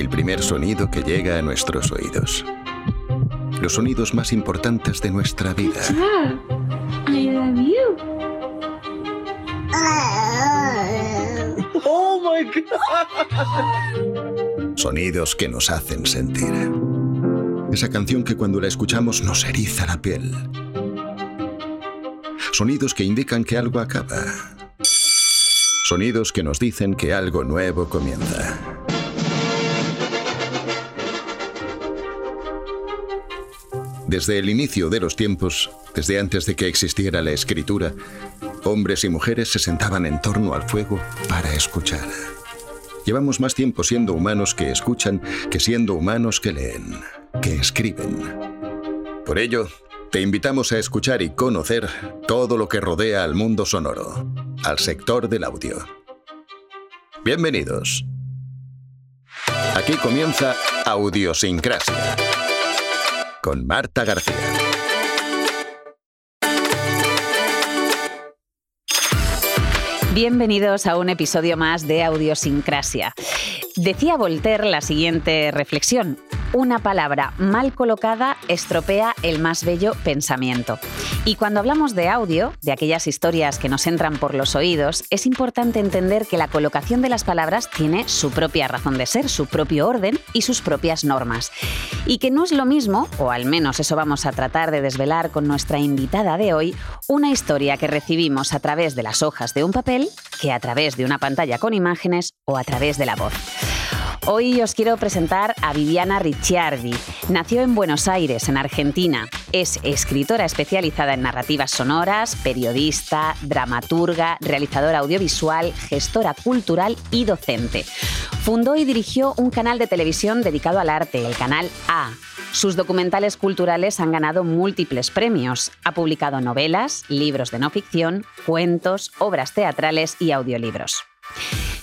el primer sonido que llega a nuestros oídos. Los sonidos más importantes de nuestra vida. I love you. Oh my God. Sonidos que nos hacen sentir. Esa canción que cuando la escuchamos nos eriza la piel. Sonidos que indican que algo acaba. Sonidos que nos dicen que algo nuevo comienza. Desde el inicio de los tiempos, desde antes de que existiera la escritura, hombres y mujeres se sentaban en torno al fuego para escuchar. Llevamos más tiempo siendo humanos que escuchan que siendo humanos que leen, que escriben. Por ello, te invitamos a escuchar y conocer todo lo que rodea al mundo sonoro, al sector del audio. Bienvenidos. Aquí comienza Audiosincrasia con Marta García. Bienvenidos a un episodio más de Audiosincrasia. Decía Voltaire la siguiente reflexión. Una palabra mal colocada estropea el más bello pensamiento. Y cuando hablamos de audio, de aquellas historias que nos entran por los oídos, es importante entender que la colocación de las palabras tiene su propia razón de ser, su propio orden y sus propias normas. Y que no es lo mismo, o al menos eso vamos a tratar de desvelar con nuestra invitada de hoy, una historia que recibimos a través de las hojas de un papel que a través de una pantalla con imágenes o a través de la voz. Hoy os quiero presentar a Viviana Ricciardi. Nació en Buenos Aires, en Argentina. Es escritora especializada en narrativas sonoras, periodista, dramaturga, realizadora audiovisual, gestora cultural y docente. Fundó y dirigió un canal de televisión dedicado al arte, el canal A. Sus documentales culturales han ganado múltiples premios. Ha publicado novelas, libros de no ficción, cuentos, obras teatrales y audiolibros.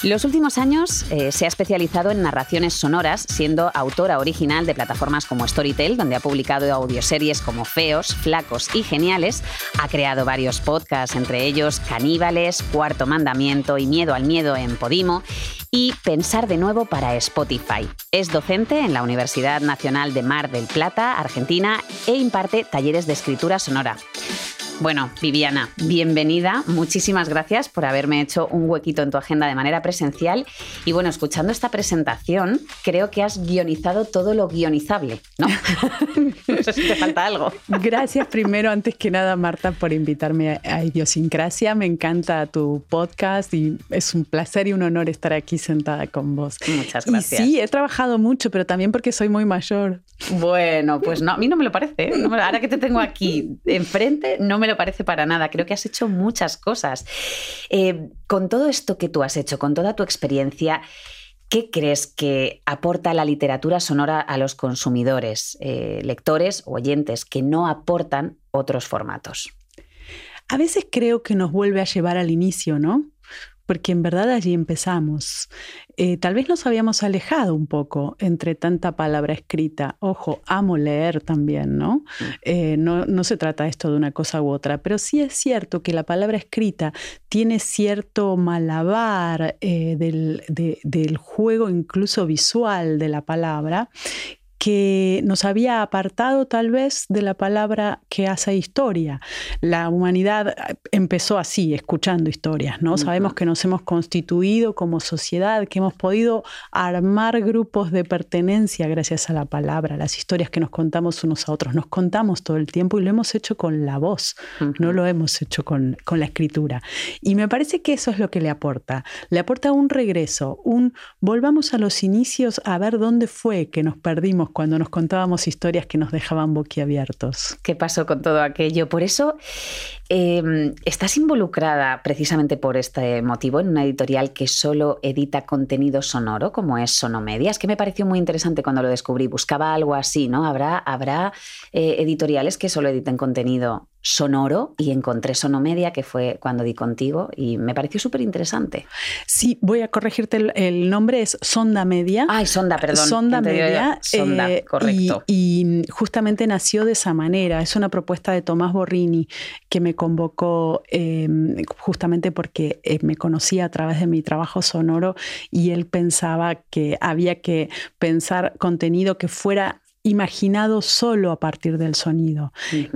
Los últimos años eh, se ha especializado en narraciones sonoras, siendo autora original de plataformas como Storytel, donde ha publicado audioseries como Feos, Flacos y Geniales. Ha creado varios podcasts, entre ellos Caníbales, Cuarto Mandamiento y Miedo al Miedo en Podimo y Pensar de nuevo para Spotify. Es docente en la Universidad Nacional de Mar del Plata, Argentina, e imparte talleres de escritura sonora. Bueno, Viviana, bienvenida. Muchísimas gracias por haberme hecho un huequito en tu agenda de manera presencial. Y bueno, escuchando esta presentación, creo que has guionizado todo lo guionizable, ¿no? no sé si te falta algo. Gracias primero, antes que nada, Marta, por invitarme a Idiosincrasia. Me encanta tu podcast y es un placer y un honor estar aquí sentada con vos. Muchas gracias. Y sí, he trabajado mucho, pero también porque soy muy mayor. Bueno, pues no, a mí no me lo parece. ¿eh? Ahora que te tengo aquí enfrente, no me lo parece para nada. Creo que has hecho muchas cosas. Eh, con todo esto que tú has hecho, con toda tu experiencia, ¿qué crees que aporta la literatura sonora a los consumidores, eh, lectores o oyentes que no aportan otros formatos? A veces creo que nos vuelve a llevar al inicio, ¿no? Porque en verdad allí empezamos. Eh, tal vez nos habíamos alejado un poco entre tanta palabra escrita. Ojo, amo leer también, ¿no? Eh, no, no se trata esto de una cosa u otra, pero sí es cierto que la palabra escrita tiene cierto malabar eh, del, de- del juego incluso visual de la palabra que nos había apartado tal vez de la palabra que hace historia. La humanidad eh, empezó así, escuchando historias, ¿no? Ujú. Sabemos que nos hemos constituido como sociedad, que hemos podido armar grupos de pertenencia gracias a la palabra, las historias que nos contamos unos a otros. Nos contamos todo el tiempo y lo hemos hecho con la voz, no lo hemos hecho con, con la escritura. Y me parece que eso es lo que le aporta. Le aporta un regreso, un volvamos a los inicios a ver dónde fue que nos perdimos cuando nos contábamos historias que nos dejaban boquiabiertos. ¿Qué pasó con todo aquello? Por eso eh, estás involucrada precisamente por este motivo en una editorial que solo edita contenido sonoro, como es Sonomedia. Es que me pareció muy interesante cuando lo descubrí. Buscaba algo así, ¿no? Habrá, habrá eh, editoriales que solo editen contenido sonoro y encontré Sonomedia, que fue cuando di contigo, y me pareció súper interesante. Sí, voy a corregirte, el, nombre es Sonda Media. Ay, Sonda, perdón. Sonda Media. Sonda, eh, correcto. Y, justamente nació de esa manera. Es una propuesta de Tomás Borrini que me convocó em, justamente porque eh, me conocía a través de mi trabajo sonoro y él pensaba que había que pensar contenido que fuera imaginado solo a partir del sonido,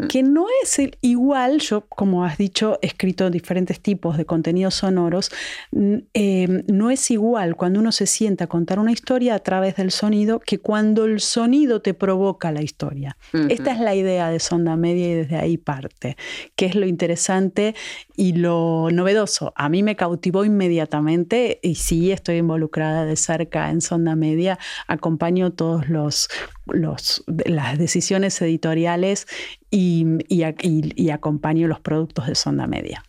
que no es igual, yo como has dicho, he escrito diferentes tipos de contenidos sonoros, em, no es igual cuando uno se sienta a contar una historia a través del sonido que cuando el sonido te provoca la historia. Esta es la idea de Sonda Media y desde ahí parte, que es lo interesante y lo novedoso. A mí me cautivó inmediatamente y sí estoy involucrada de cerca en Sonda Media, acompaño todos los las decisiones editoriales y, acompaño los productos de Sonda Media.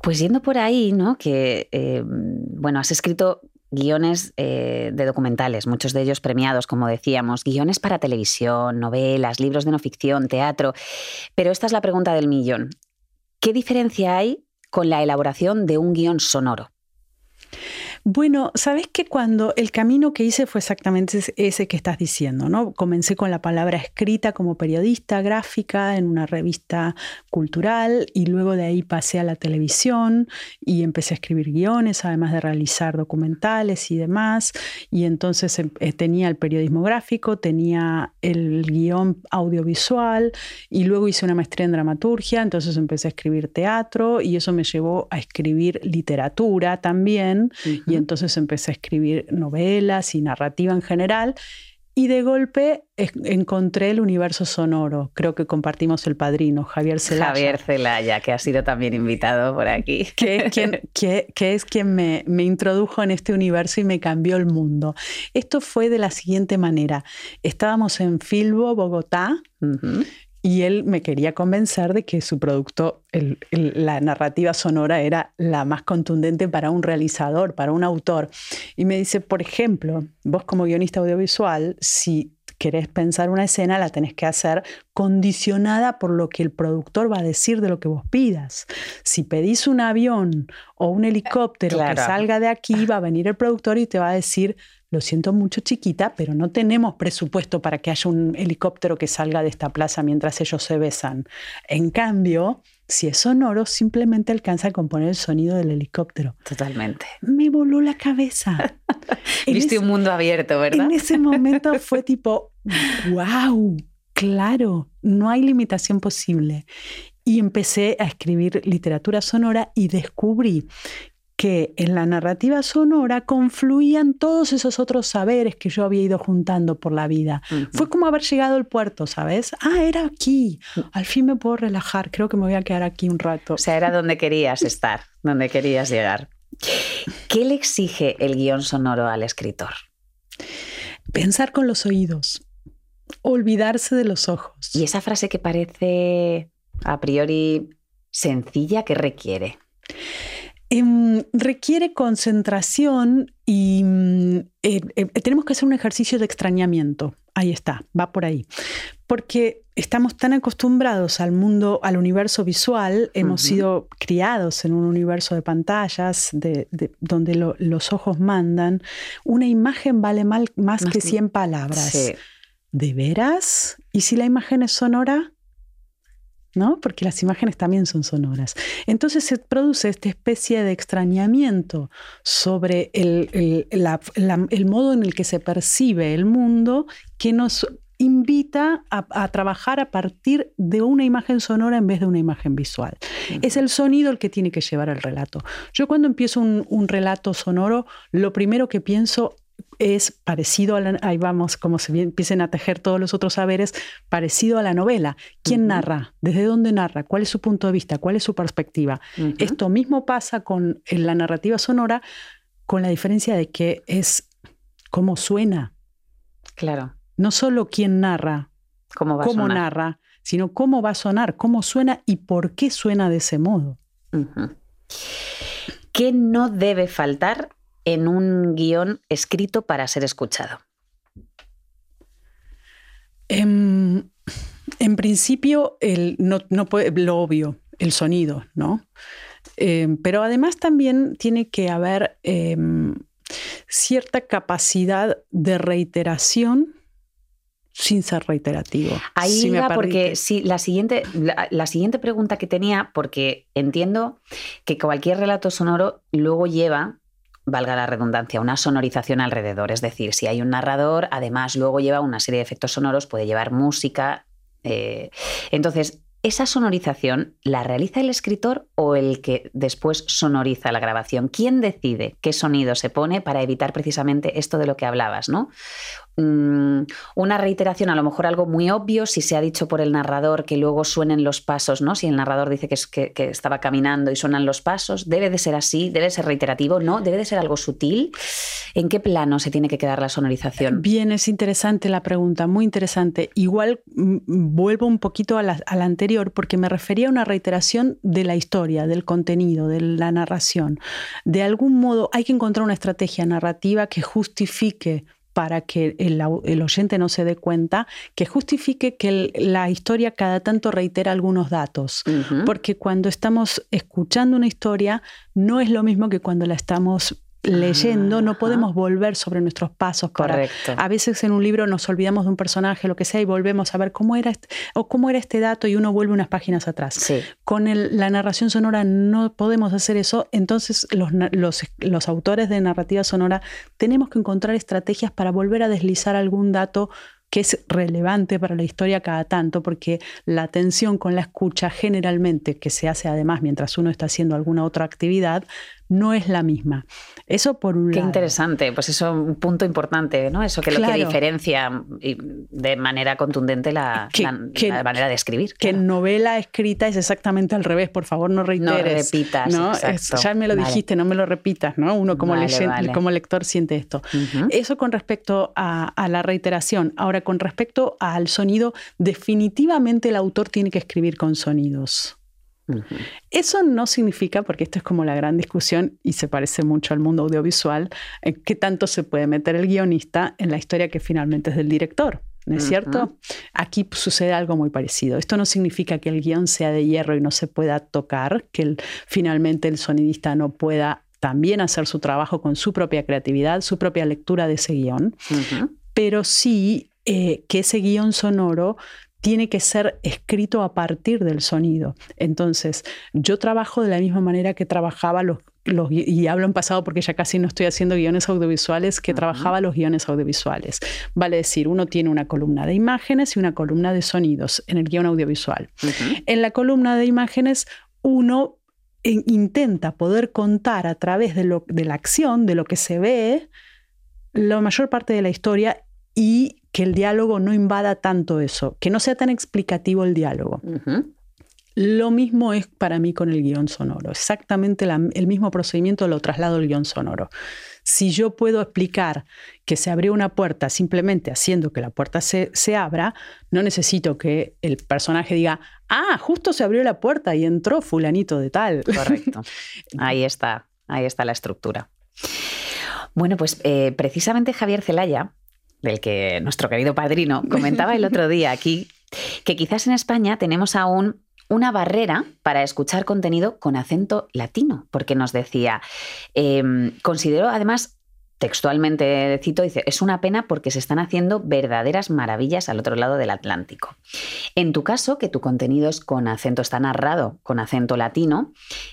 Pues yendo por ahí, ¿no? Que, eh, bueno, has escrito guiones eh, de documentales, muchos de ellos premiados, como decíamos, guiones para televisión, novelas, libros de no ficción, teatro. Pero esta es la pregunta del millón. ¿Qué diferencia hay con la elaboración de un guion sonoro? Bueno, sabes que cuando el camino que hice fue exactamente ese que estás diciendo, ¿no? Comencé con la palabra escrita como periodista gráfica en una revista cultural y luego de ahí pasé a la televisión y empecé a escribir guiones, además de realizar documentales y demás. Y entonces em, eh, tenía el periodismo gráfico, tenía el guion audiovisual y luego hice una maestría en dramaturgia, entonces empecé a escribir teatro y eso me llevó a escribir literatura también y entonces empecé a escribir novelas y narrativa en general. Y de golpe encontré el universo sonoro. Creo que compartimos el padrino, Javier Celaya. Javier Celaya, que ha sido también invitado por aquí. Que es quien, que, es quien me, introdujo en este universo y me cambió el mundo. Esto fue de la siguiente manera. Estábamos en Filbo, Bogotá, y él me quería convencer de que su producto, la narrativa sonora, era la más contundente para un realizador, para un autor. Y me dice, por ejemplo, vos como guionista audiovisual, si querés pensar una escena, la tenés que hacer condicionada por lo que el productor va a decir de lo que vos pidas. Si pedís un avión o un helicóptero que salga de aquí, va a venir el productor y te va a decir lo siento mucho chiquita, pero no tenemos presupuesto para que haya un helicóptero que salga de esta plaza mientras ellos se besan. En cambio, si es sonoro, simplemente alcanza a componer el sonido del helicóptero. Totalmente. Me voló la cabeza. Viste un mundo abierto, ¿verdad? En ese momento fue tipo, wow, claro, no hay limitación posible. Y empecé a escribir literatura sonora y descubrí que en la narrativa sonora confluían todos esos otros saberes que yo había ido juntando por la vida. Fue como haber llegado al puerto, ¿sabes? Ah, era aquí. Al fin me puedo relajar. Creo que me voy a quedar aquí un rato. O sea, era donde querías estar, donde querías llegar. ¿Qué le exige el guion sonoro al escritor? Pensar con los oídos, olvidarse de los ojos. ¿Y esa frase que parece a priori sencilla, qué requiere? Em, requiere concentración y mm, eh, eh, tenemos que hacer un ejercicio de extrañamiento. Ahí está, va por ahí. Porque estamos tan acostumbrados al mundo, al universo visual, hemos sido criados en un universo de pantallas de, donde los ojos mandan. Una imagen vale más, que 100 palabras. ¿De veras? ¿Y si la imagen es sonora? ¿No? Porque las imágenes también son sonoras. Entonces se produce esta especie de extrañamiento sobre el, modo en el que se percibe el mundo que nos invita a, trabajar a partir de una imagen sonora en vez de una imagen visual. Es el sonido el que tiene que llevar el relato. Yo cuando empiezo un, un relato sonoro, lo primero que pienso es parecido a la, ahí vamos, como se empiecen a tejer todos los otros saberes, parecido a la novela. ¿Quién narra? ¿Desde dónde narra? ¿Cuál es su punto de vista? ¿Cuál es su perspectiva? Esto mismo pasa con en la narrativa sonora, con la diferencia de que es cómo suena. Claro. No solo quién narra, cómo, va cómo narra, sino cómo va a sonar, cómo suena y por qué suena de ese modo. ¿Qué no debe faltar en un guion escrito para ser escuchado? Em, En principio, el, no, no puede, lo obvio, el sonido, ¿no? Eh, pero además también tiene que haber em, cierta capacidad de reiteración sin ser reiterativo. Ahí si iba porque sí, la siguiente, la, la siguiente pregunta que tenía, porque entiendo que cualquier relato sonoro luego lleva, valga la redundancia, una sonorización alrededor. Es decir, si hay un narrador, además luego lleva una serie de efectos sonoros, puede llevar música. eh, entonces, ¿esa sonorización la realiza el escritor o el que después sonoriza la grabación? ¿Quién decide qué sonido se pone para evitar precisamente esto de lo que hablabas, ¿no? Mm, una reiteración, a lo mejor algo muy obvio, si se ha dicho por el narrador que luego suenen los pasos, ¿no? Si el narrador dice que, es- que- estaba caminando y suenan los pasos, debe de ser así, debe ser reiterativo, ¿no? Debe de ser algo sutil. ¿En qué plano se tiene que quedar la sonorización? Bien, es interesante la pregunta, muy interesante. Igual mm, vuelvo un poquito a la, a la anterior porque me refería a una reiteración de la historia, del contenido, de la narración. De algún modo hay que encontrar una estrategia narrativa que justifique para que el, oyente no se dé cuenta, que justifique que el- la historia cada tanto reitera algunos datos. Porque cuando estamos escuchando una historia, no es lo mismo que cuando la estamos leyendo, no podemos volver sobre nuestros pasos para Correcto. a veces en un libro nos olvidamos de un personaje, lo que sea, y volvemos a ver cómo era este, o cómo era este dato y uno vuelve unas páginas atrás. Sí. Con el- la narración sonora no podemos hacer eso, entonces los, los, los autores de narrativa sonora tenemos que encontrar estrategias para volver a deslizar algún dato que es relevante para la historia cada tanto, porque la atención con la escucha generalmente, que se hace además mientras uno está haciendo alguna otra actividad, no es la misma. Eso por un Qué lado. interesante, pues eso un punto importante, ¿no? Eso que lo que diferencia de manera contundente la, Que- la- que- la manera de escribir. que claro. en novela escrita es exactamente al revés, por favor no reiteres. repitas, ¿no? Es- ya me lo Vale. dijiste, no me lo repitas, ¿no? Uno como, Vale, como lector siente esto. Eso con respecto a, a la reiteración. Ahora, con respecto al sonido, definitivamente el autor tiene que escribir con sonidos. Eso no significa, porque esto es como la gran discusión y se parece mucho al mundo audiovisual, eh, qué tanto se puede meter el guionista en la historia que finalmente es del director. ¿No es cierto? Aquí sucede algo muy parecido. Esto no significa que el guion sea de hierro y no se pueda tocar, que el- finalmente el sonidista no pueda también hacer su trabajo con su propia creatividad, su propia lectura de ese guion, pero sí eh, que ese guion sonoro tiene que ser escrito a partir del sonido. Entonces, yo trabajo de la misma manera que trabajaba los, los y hablo en pasado porque ya casi no estoy haciendo guiones audiovisuales, que trabajaba los guiones audiovisuales. Vale decir, uno tiene una columna de imágenes y una columna de sonidos en el guion audiovisual. En la columna de imágenes, uno in- intenta poder contar a través de, lo, de la acción, de lo que se ve, la mayor parte de la historia y que el diálogo no invada tanto eso, que no sea tan explicativo el diálogo. Lo mismo es para mí con el guion sonoro. Exactamente la- el mismo procedimiento lo traslado al guion sonoro. Si yo puedo explicar que se abrió una puerta simplemente haciendo que la puerta se, se abra, no necesito que el personaje diga, ah, justo se abrió la puerta y entró fulanito de tal. Correcto. Ahí está, ahí está la estructura. Bueno, pues eh, precisamente Javier Celaya, del que nuestro querido padrino comentaba el otro día aquí, que quizás en España tenemos aún una barrera para escuchar contenido con acento latino, porque nos decía, eh, considero además textualmente cito, dice, es una pena porque se están haciendo verdaderas maravillas al otro lado del Atlántico. En tu caso, que tu contenido es con acento, está narrado con acento latino,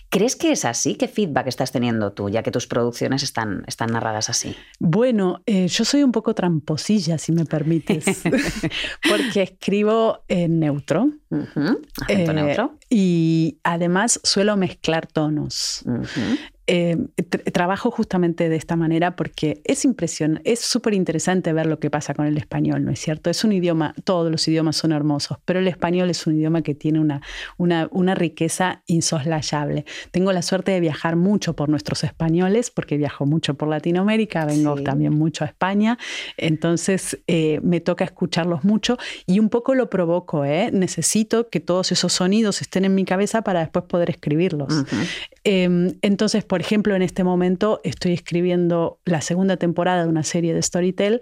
¿crees que es así? ¿Qué feedback estás teniendo tú, ya que tus producciones están, están narradas así? Bueno, eh, yo soy un poco tramposilla, si me permites, porque escribo en neutro Ujú, Acento Eh, neutro. y además suelo mezclar tonos. Ujú, Eh, tr- trabajo justamente de esta manera porque es impresionante, es súper interesante ver lo que pasa con el español, ¿no es cierto? Es un idioma, todos los idiomas son hermosos, pero el español es un idioma que tiene una, una, una riqueza insoslayable. Tengo la suerte de viajar mucho por nuestros españoles, porque viajo mucho por Latinoamérica, vengo Sí. también mucho a España, entonces eh, me toca escucharlos mucho y un poco lo provoco, ¿eh? Necesito que todos esos sonidos estén en mi cabeza para después poder escribirlos. ujú. Eh, entonces, por ejemplo, en este momento estoy escribiendo la segunda temporada de una serie de Storytel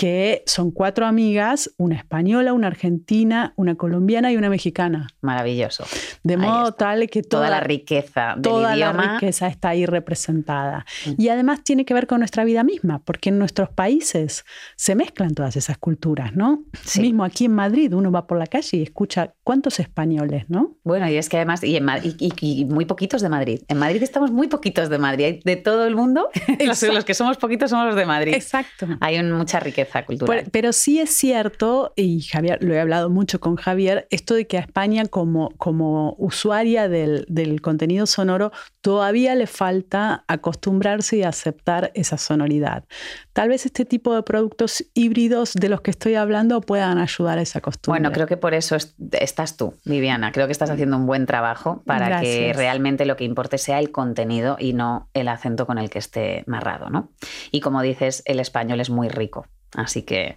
que son cuatro amigas, una española, una argentina, una colombiana y una mexicana. Maravilloso. De modo tal que toda, toda la riqueza del toda idioma. la riqueza está ahí representada. Mm. Y además tiene que ver con nuestra vida misma, porque en nuestros países se mezclan todas esas culturas, ¿no? Sí. Mismo aquí en Madrid uno va por la calle y escucha cuántos españoles, ¿no? Bueno, y es que además, y, en y- y- muy poquitos de Madrid. En Madrid estamos muy poquitos de Madrid. De todo el mundo, los, los que somos poquitos somos los de Madrid. Exacto. Hay un- mucha riqueza cultural. Por- pero sí es cierto, y Javier, lo he hablado mucho con Javier, esto de que a España como, como usuaria del, del contenido sonoro todavía le falta acostumbrarse y aceptar esa sonoridad. Tal vez este tipo de productos híbridos de los que estoy hablando puedan ayudar a esa costumbre. Bueno, creo que por eso es- estás tú, Viviana. Creo que estás haciendo un buen trabajo para que realmente lo que importe sea el contenido y no el acento con el que esté narrado, ¿no? Y como dices, el español es muy rico. Así que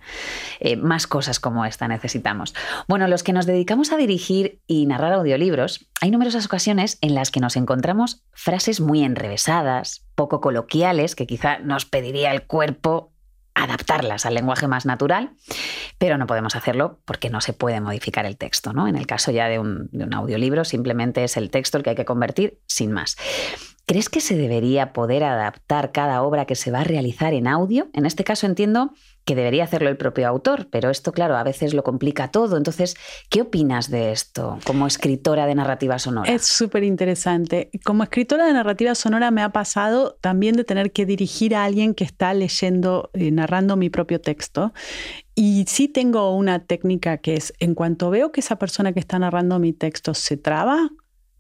eh, más cosas como esta necesitamos. Bueno, los que nos dedicamos a dirigir y narrar audiolibros, hay numerosas ocasiones en las que nos encontramos frases muy enrevesadas, poco coloquiales, que quizá nos pediría el cuerpo adaptarlas al lenguaje más natural, pero no podemos hacerlo porque no se puede modificar el texto. ¿no? En el caso ya de un, de un audiolibro, simplemente es el texto el que hay que convertir sin más. ¿Crees que se debería poder adaptar cada obra que se va a realizar en audio? En este caso entiendo que debería hacerlo el propio autor, pero esto, claro, a veces lo complica todo. Entonces, ¿qué opinas de esto como escritora de narrativa sonora? Es súper interesante. Como escritora de narrativa sonora me ha pasado también de tener que dirigir a alguien que está leyendo, eh, narrando mi propio texto. Y sí tengo una técnica que es, en cuanto veo que esa persona que está narrando mi texto se traba,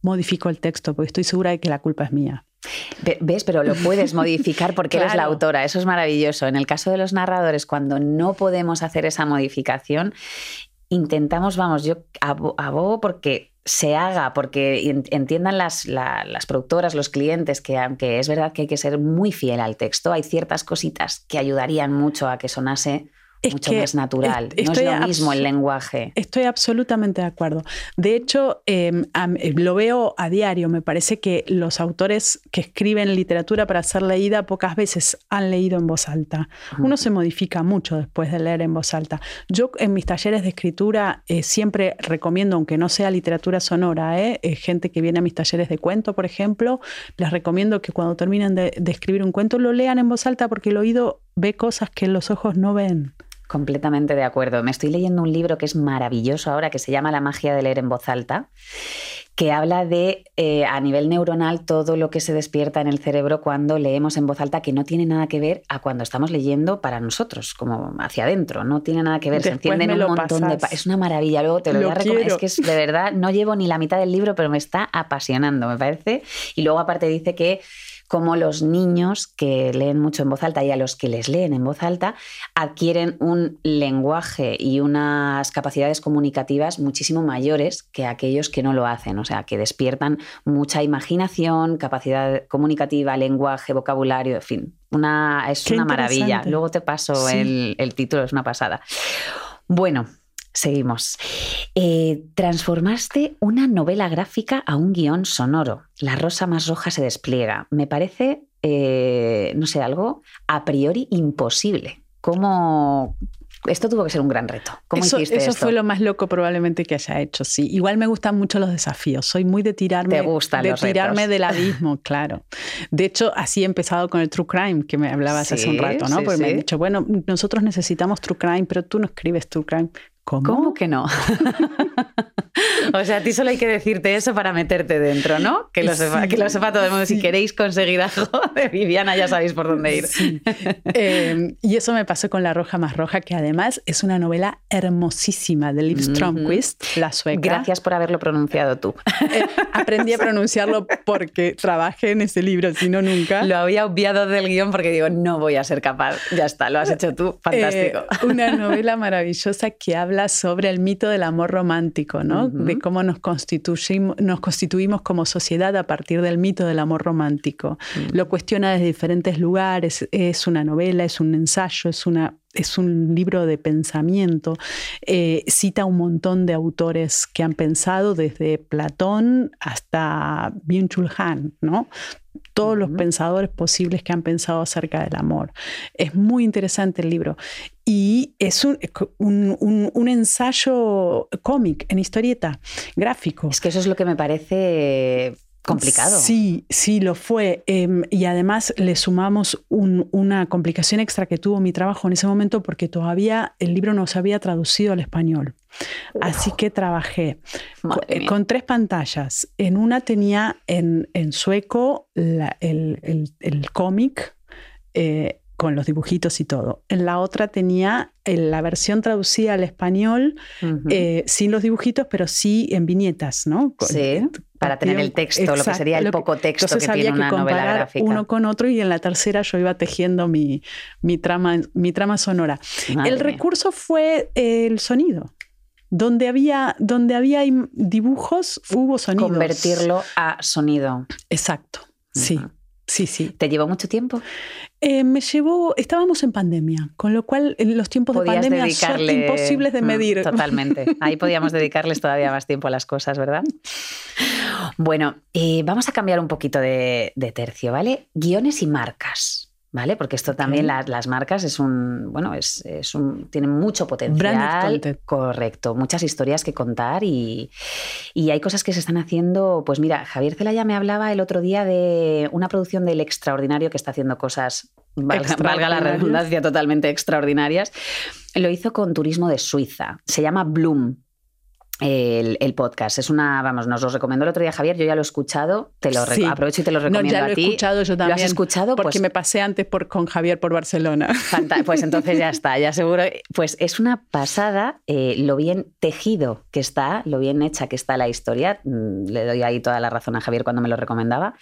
modifico el texto, porque estoy segura de que la culpa es mía. Ve- ¿Ves? Pero lo puedes modificar porque eres la autora. Eso es maravilloso. En el caso de los narradores, cuando no podemos hacer esa modificación, intentamos, vamos, yo abo- abogo porque se haga, porque en- entiendan las, la- las productoras, los clientes, que aunque es verdad que hay que ser muy fiel al texto, hay ciertas cositas que ayudarían mucho a que sonase Es mucho que más natural. no es lo mismo el lenguaje. Estoy absolutamente de acuerdo. De hecho, eh, am- eh, lo veo a diario. Me parece que los autores que escriben literatura para ser leída pocas veces han leído en voz alta. Uno se modifica mucho después de leer en voz alta. Yo en mis talleres de escritura eh, siempre recomiendo, aunque no sea literatura sonora, eh, gente que viene a mis talleres de cuento, por ejemplo, les recomiendo que cuando terminen de, de escribir un cuento lo lean en voz alta porque el oído ve cosas que los ojos no ven. Completamente de acuerdo. Me estoy leyendo un libro que es maravilloso ahora, que se llama La magia de leer en voz alta, que habla de, eh, a nivel neuronal, todo lo que se despierta en el cerebro cuando leemos en voz alta, que no tiene nada que ver a cuando estamos leyendo para nosotros, como hacia adentro. No tiene nada que ver. se encienden un montón de... pasas. Es una maravilla. Luego te lo, Lo voy a recomendar. Es que es de verdad, no llevo ni la mitad del libro, pero me está apasionando, me parece. Y luego aparte dice que como los niños que leen mucho en voz alta y a los que les leen en voz alta adquieren un lenguaje y unas capacidades comunicativas muchísimo mayores que aquellos que no lo hacen, o sea, que despiertan mucha imaginación, capacidad comunicativa, lenguaje, vocabulario, en fin, una, es Qué una maravilla. Luego te paso Sí. el, el título, es una pasada. Bueno, Seguimos. Eh, transformaste una novela gráfica a un guion sonoro. La rosa más roja se despliega. Me parece, eh, no sé, algo a priori imposible. ¿Cómo...? Esto tuvo que ser un gran reto. ¿Cómo eso hiciste eso esto? fue lo más loco probablemente que haya hecho, sí. Igual me gustan mucho los desafíos. Soy muy de tirarme, de los tirarme retos. del abismo, claro. De hecho, así he empezado con el True Crime, que me hablabas hace un rato, ¿no? sí, Porque me han dicho, bueno, nosotros necesitamos True Crime, pero tú no escribes True Crime. ¿Cómo? ¿Cómo que no? o sea, a ti solo hay que decirte eso para meterte dentro, ¿no? Que lo sepa, Sí, que lo sepa todo el mundo. Si sí. queréis conseguir algo de Viviana, ya sabéis por dónde ir. Sí. Eh, y eso me pasó con La Roja más Roja, que además es una novela hermosísima de Liv. Stromquist, la sueca. Gracias por haberlo pronunciado tú. Eh, aprendí a pronunciarlo porque trabajé en ese libro, si no nunca. Lo había obviado del guion porque digo, no voy a ser capaz. Ya está, lo has hecho tú. Fantástico. Eh, una novela maravillosa que habla sobre el mito del amor romántico, ¿no? De cómo nos constituimos, nos constituimos como sociedad a partir del mito del amor romántico. Lo cuestiona desde diferentes lugares. Es una novela, es un ensayo, es una es un libro de pensamiento, eh, cita un montón de autores que han pensado desde Platón hasta Byung-Chul Han, ¿no? Todos los pensadores posibles que han pensado acerca del amor. Es muy interesante el libro. Y es un, un- un- un ensayo cómic en historieta, gráfico. Es que eso es lo que me parece complicado. Sí, sí, lo fue. Em, y además le sumamos un- una complicación extra que tuvo mi trabajo en ese momento porque todavía el libro no se había traducido al español. Así que trabajé con tres pantallas. En una tenía en, en sueco la- el, el- el cómic eh, con los dibujitos y todo. En la otra tenía eh, la versión traducida al español eh, sin los dibujitos, pero sí en viñetas, ¿no? Con- Sí, para tener el texto, lo que sería el poco texto que había tiene una que novela gráfica. uno con otro y en la tercera yo iba tejiendo mi, mi, trama, mi trama sonora. Madre el mía. recurso fue eh, el sonido. Donde había, donde había dibujos, hubo sonidos. Convertirlo a sonido. Exacto. Sí, sí. ¿Te llevó mucho tiempo? Eh, me llevó, estábamos en pandemia, con lo cual los tiempos de pandemia dedicarle... son imposibles de Mm, medir. Totalmente. Ahí podíamos dedicarles todavía más tiempo a las cosas, ¿verdad? Bueno, eh, vamos a cambiar un poquito de, de tercio, ¿vale? Guiones y marcas. ¿Vale? Porque esto también, las, las marcas es un, bueno, es, es un, tienen mucho potencial. Correcto, muchas historias que contar y, y hay cosas que se están haciendo. Pues mira, Javier Celaya me hablaba el otro día de una producción del extraordinario que está haciendo cosas, valga, valga la redundancia, totalmente extraordinarias. Lo hizo con turismo de Suiza. Se llama Bloom. El, el podcast es una, vamos, nos lo recomendó el otro día Javier, yo ya lo he escuchado, te lo Sí. aprovecho y te lo No, recomiendo ya lo a he ti. escuchado yo ¿Lo también. has escuchado? Porque Pues- me pasé antes por, con Javier por Barcelona. Pues entonces ya está, ya seguro. Pues es una pasada eh, lo bien tejido que está, lo bien hecha que está la historia. Mm, Le doy ahí toda la razón a Javier cuando me lo recomendaba.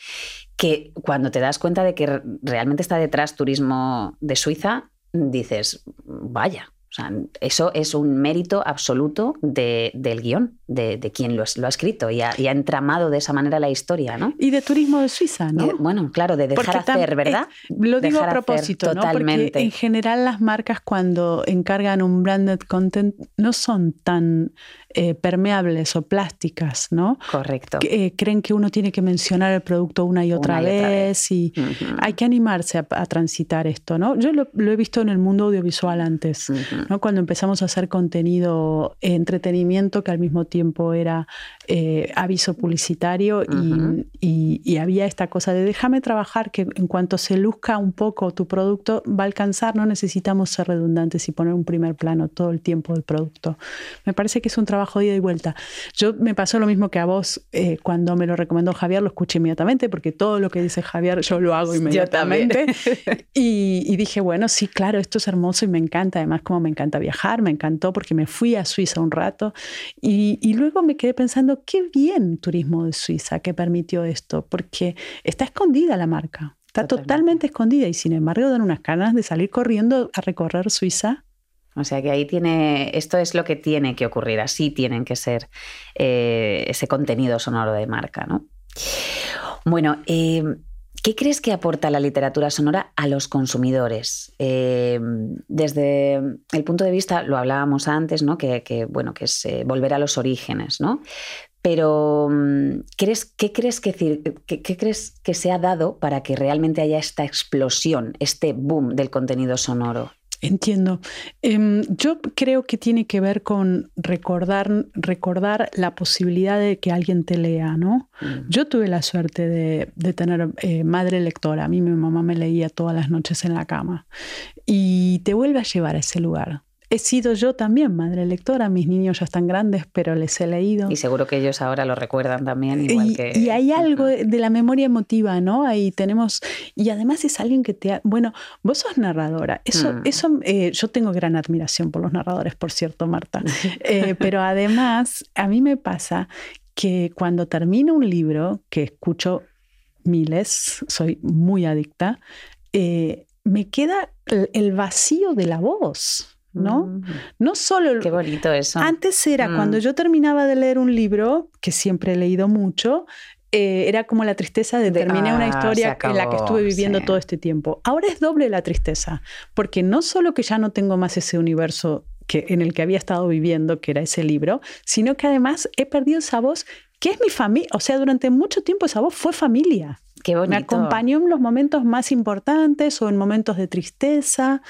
Que cuando te das cuenta de que re- realmente está detrás turismo de Suiza, dices, vaya. O sea, eso es un mérito absoluto de- del guion, de, de quien lo, ha escrito y ha, y ha entramado de esa manera la historia, ¿no? Y de turismo de Suiza, ¿no? Eh, Bueno, claro, de dejar Porque hacer, ¿verdad? eh, lo digo Dejar a hacer, propósito, ¿no? Porque totalmente. en general las marcas cuando encargan un branded content no son tan eh, permeables o plásticas, ¿no? Correcto. Que, eh, creen que uno tiene que mencionar el producto una y otra, Una y otra vez, y hay que animarse a, a transitar esto, ¿no? Yo lo, lo he visto en el mundo audiovisual antes. ¿no? Cuando empezamos a hacer contenido, entretenimiento, que al mismo tiempo era eh, aviso publicitario y- Ujú. y, y había esta cosa de déjame trabajar, que en cuanto se luzca un poco tu producto va a alcanzar, no necesitamos ser redundantes y poner un primer plano todo el tiempo del producto. Me parece que es un trabajo de ida y vuelta. Yo me pasó lo mismo que a vos eh, cuando me lo recomendó Javier, lo escuché inmediatamente porque todo lo que dice Javier yo lo hago inmediatamente. Y, y dije, bueno, sí, claro, esto es hermoso y me encanta. Además, como me encanta viajar, me encantó porque me fui a Suiza un rato. Y, y luego me quedé pensando, qué bien turismo de Suiza que permitió esto, porque está escondida la marca. Está Totalmente. totalmente escondida y sin embargo dan unas ganas de salir corriendo a recorrer Suiza. O sea que ahí tiene, esto es lo que tiene que ocurrir, así tienen que ser eh, ese contenido sonoro de marca, ¿no? Bueno, eh, ¿qué crees que aporta la literatura sonora a los consumidores? Eh, desde el punto de vista, lo hablábamos antes, ¿no? Que, que, bueno, que es eh, volver a los orígenes, ¿no? Pero, mm, ¿crees, ¿qué, crees que, cir- qué- qué crees que se ha dado para que realmente haya esta explosión, este boom del contenido sonoro? Entiendo. Em, yo creo que tiene que ver con recordar, recordar la posibilidad de que alguien te lea, ¿no? Mm. Yo tuve la suerte de, de tener eh, madre lectora. A mí mi mamá me leía todas las noches en la cama. Y te vuelve a llevar a ese lugar. He sido yo también madre lectora. Mis niños ya están grandes, pero les he leído. Y seguro que ellos ahora lo recuerdan también, igual Y, que. y hay algo de, de la memoria emotiva, ¿no? Ahí tenemos, y además es alguien que te... ha- bueno, vos sos narradora. Eso, Mm. eso eh, yo tengo gran admiración por los narradores, por cierto, Marta. Eh, pero además, a mí me pasa que cuando termino un libro, que escucho miles, soy muy adicta, eh, me queda el, el vacío de la voz, ¿no? Mm, No solo Qué bonito eso. antes era Mm. cuando yo terminaba de leer un libro, que siempre he leído mucho, eh, era como la tristeza de De, terminé una "Ah, historia se en la que acabó", estuve viviendo sí. todo este tiempo. Ahora es doble la tristeza, porque no solo que ya no tengo más ese universo que, en el que había estado viviendo, que era ese libro, sino que además he perdido esa voz que es mi familia. O sea, durante mucho tiempo esa voz fue familia. Qué bonito. Me acompañó en los momentos más importantes o en momentos de tristeza.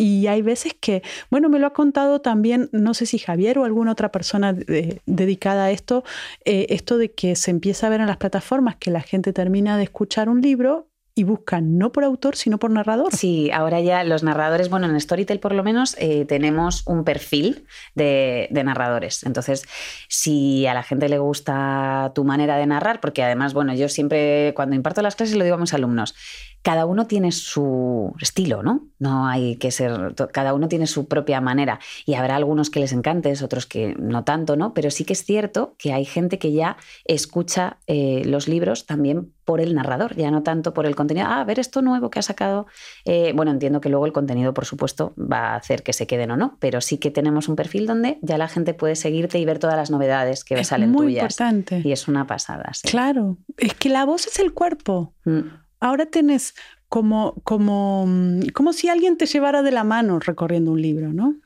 Y hay veces que, bueno, me lo ha contado también, no sé si Javier o alguna otra persona dedicada a esto, eh, esto de que se empieza a ver en las plataformas que la gente termina de escuchar un libro y buscan no por autor, sino por narrador. Sí, ahora ya los narradores, bueno, en Storytel por lo menos eh, tenemos un perfil de, de, narradores. Entonces, si a la gente le gusta tu manera de narrar, porque además, bueno, yo siempre cuando imparto las clases lo digo a mis alumnos, cada uno tiene su estilo, ¿no? No hay que ser, cada uno tiene su propia manera y habrá algunos que les encantes, otros que no tanto, ¿no? Pero sí que es cierto que hay gente que ya escucha eh, los libros también por el narrador, ya no tanto por el contenido. Ah, a ver esto nuevo que ha sacado. Eh, bueno, entiendo que luego el contenido, por supuesto, va a hacer que se queden o no, pero sí que tenemos un perfil donde ya la gente puede seguirte y ver todas las novedades que es salen muy tuyas. importante. Y es una pasada. Sí. Claro, es que la voz es el cuerpo. Mm. Ahora tenés como, como, mm, como si alguien te llevara de la mano recorriendo un libro, ¿no?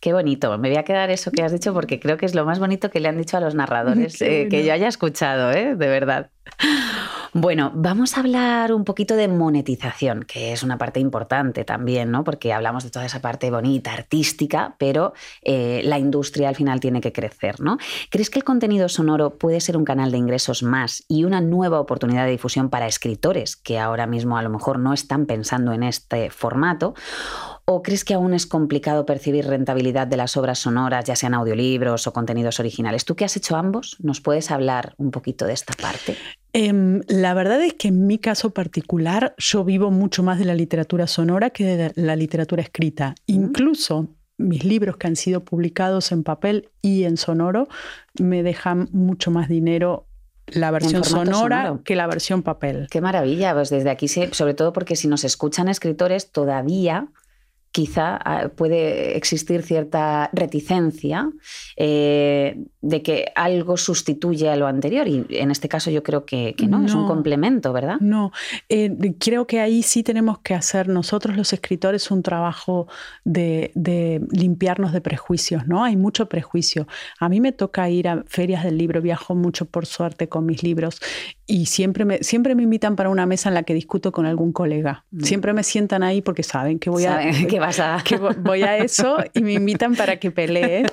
Qué bonito. Me voy a quedar eso que has dicho porque creo que es lo más bonito que le han dicho a los narradores eh, que yo haya escuchado, ¿eh? de verdad. Bueno, vamos a hablar un poquito de monetización, que es una parte importante también, ¿no? Porque hablamos de toda esa parte bonita, artística, pero eh, la industria al final tiene que crecer, ¿no? ¿Crees que el contenido sonoro puede ser un canal de ingresos más y una nueva oportunidad de difusión para escritores que ahora mismo a lo mejor no están pensando en este formato? ¿O crees que aún es complicado percibir rentabilidad de las obras sonoras, ya sean audiolibros o contenidos originales? ¿Tú que has hecho ambos, nos puedes hablar un poquito de esta parte? Em, la verdad es que en mi caso particular yo vivo mucho más de la literatura sonora que de la literatura escrita. Incluso mis libros que han sido publicados en papel y en sonoro me dejan mucho más dinero la versión sonora sonoro. que la versión papel. Qué maravilla, pues desde aquí, sobre todo porque si nos escuchan escritores, todavía quizá ah, puede existir cierta reticencia eh, de que algo sustituye a lo anterior y en este caso yo creo que, que no, es un complemento, ¿verdad? No, eh, creo que ahí sí tenemos que hacer nosotros los escritores un trabajo de, de limpiarnos de prejuicios, ¿no? Hay mucho prejuicio. A mí me toca ir a ferias del libro, viajo mucho por suerte con mis libros y siempre me, siempre me invitan para una mesa en la que discuto con algún colega. Siempre me sientan ahí porque saben que voy a... Saben que vas a... que vo- voy a eso y me invitan para que pelee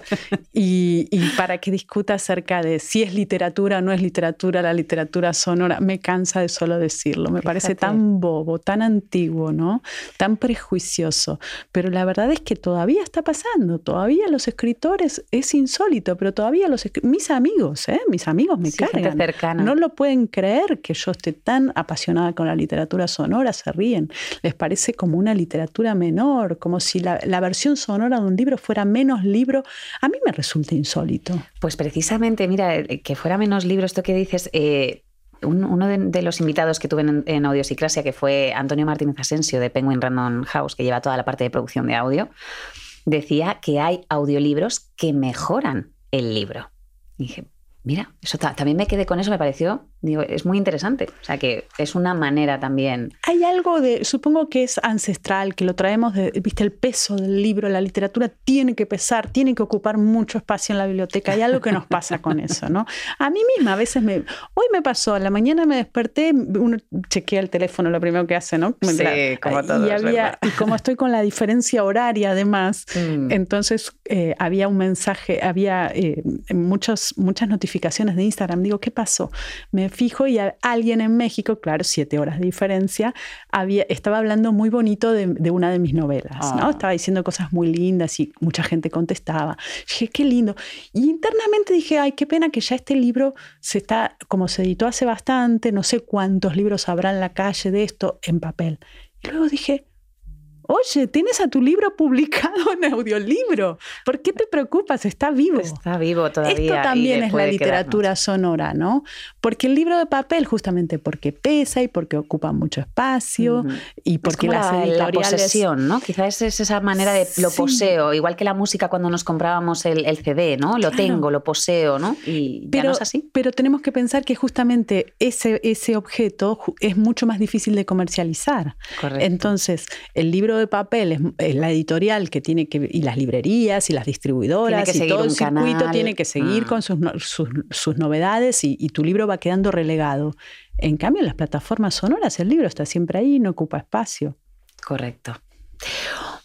y, y para que discuta acerca de si es literatura o no es literatura, la literatura sonora. Me cansa de solo decirlo, me parece tan bobo, tan antiguo, ¿no? Tan prejuicioso. Pero la verdad es que todavía está pasando, todavía los escritores, es insólito, pero todavía los mis amigos, ¿eh? mis amigos me Sí, gente cargan. cercana. No lo pueden creer que yo esté tan apasionada con la literatura sonora, se ríen. Les parece como una literatura menor, como si la, versión sonora de un libro fuera menos libro. A mí me resulta insólito. Pues precisamente, mira, eh, que fuera menos libro esto que dices, eh, un- uno de, de los invitados que tuve en, en Audiosicrasia, que fue Antonio Martínez Asensio de Penguin Random House, que lleva toda la parte de producción de audio, decía que hay audiolibros que mejoran el libro. Y dije, mira, eso ta- también me quedé con eso, me pareció, digo, es muy interesante. O sea, que es una manera también. Hay algo de, supongo que es ancestral, que lo traemos de, viste, el peso del libro, la literatura tiene que pesar, tiene que ocupar mucho espacio en la biblioteca. Hay algo que nos pasa con eso, ¿no? A mí misma a veces me, hoy me pasó, a la mañana me desperté, uno chequea el teléfono, lo primero que hace, ¿no? Sí, La- como todos, y había, y como estoy con la diferencia horaria además, Mm. entonces eh, había un mensaje, había eh, muchos, muchas notificaciones de Instagram. Digo, ¿qué pasó? Me fijo y alguien en México, claro, siete horas de diferencia, había, estaba hablando muy bonito de, de una de mis novelas, Ah. ¿no? Estaba diciendo cosas muy lindas y mucha gente contestaba. Dije, qué lindo. Y internamente dije, ay, qué pena que ya este libro se está, como se editó hace bastante, no sé cuántos libros habrá en la calle de esto en papel. Y luego dije, Oye, tienes a tu libro publicado en audiolibro. ¿Por qué te preocupas? Está vivo. Está vivo todavía. Esto y también es la literatura sonora, ¿no? Porque el libro de papel, justamente porque pesa y porque ocupa mucho espacio Ujú. y Es porque como las la, la editoriales... posesión, ¿no? Quizás es esa manera de lo Sí. poseo, igual que la música cuando nos comprábamos el, el CD, ¿no? Lo Claro. tengo, lo poseo, ¿no? Y ya Pero, no es así. pero tenemos que pensar que justamente ese, ese objeto es mucho más difícil de comercializar. Correcto. Entonces, el libro libro de papel es, es la editorial que tiene que y las librerías y las distribuidoras y todo el circuito canal. tiene que seguir Mm. con sus, sus novedades y, y tu libro va quedando relegado. En cambio, en las plataformas sonoras el libro está siempre ahí, no ocupa espacio. Correcto.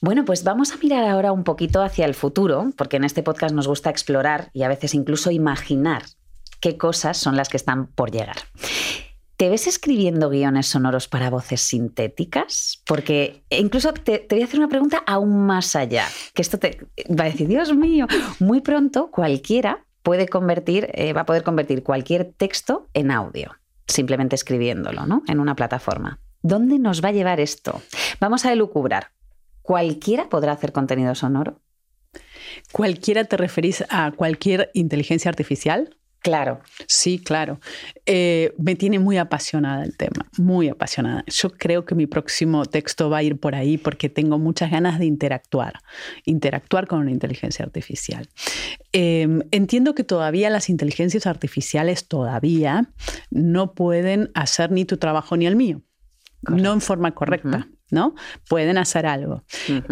Bueno, pues vamos a mirar ahora un poquito hacia el futuro, porque en este podcast nos gusta explorar y a veces incluso imaginar qué cosas son las que están por llegar. ¿Te ves escribiendo guiones sonoros para voces sintéticas? Porque incluso te, te voy a hacer una pregunta aún más allá, que esto te va a decir, Dios mío, muy pronto cualquiera puede convertir, eh, va a poder convertir cualquier texto en audio, simplemente escribiéndolo, ¿no? En una plataforma. ¿Dónde nos va a llevar esto? Vamos a elucubrar. ¿Cualquiera podrá hacer contenido sonoro? ¿Cualquiera te referís a cualquier inteligencia artificial? Claro. Sí, claro. Eh, me tiene muy apasionada el tema, muy apasionada. Yo creo que mi próximo texto va a ir por ahí porque tengo muchas ganas de interactuar, interactuar con una inteligencia artificial. Eh, entiendo que todavía las inteligencias artificiales todavía no pueden hacer ni tu trabajo ni el mío, no en forma correcta. ¿No? Pueden hacer algo.